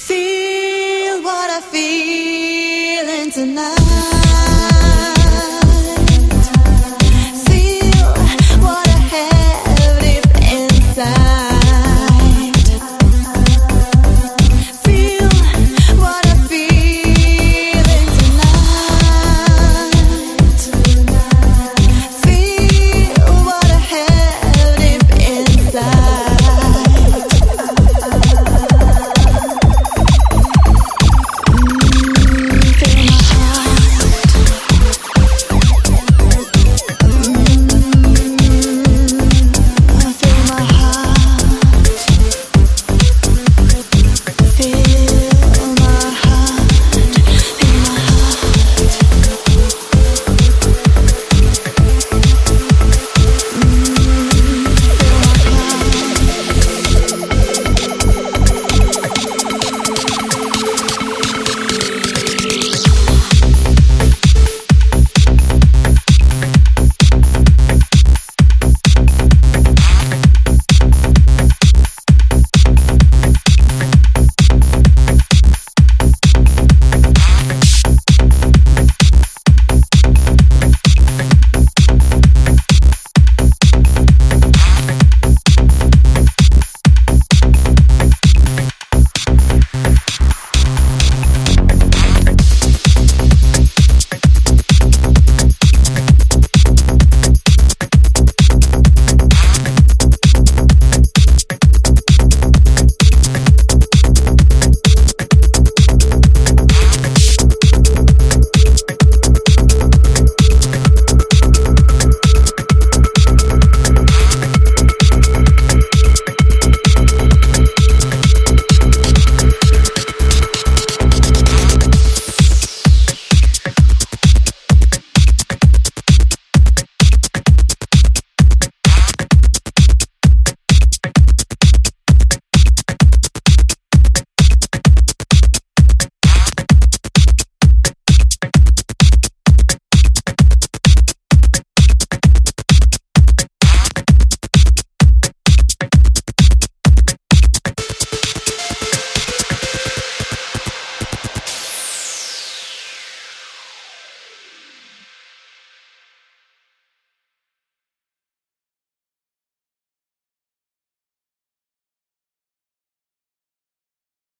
Feel what I'm feeling tonight.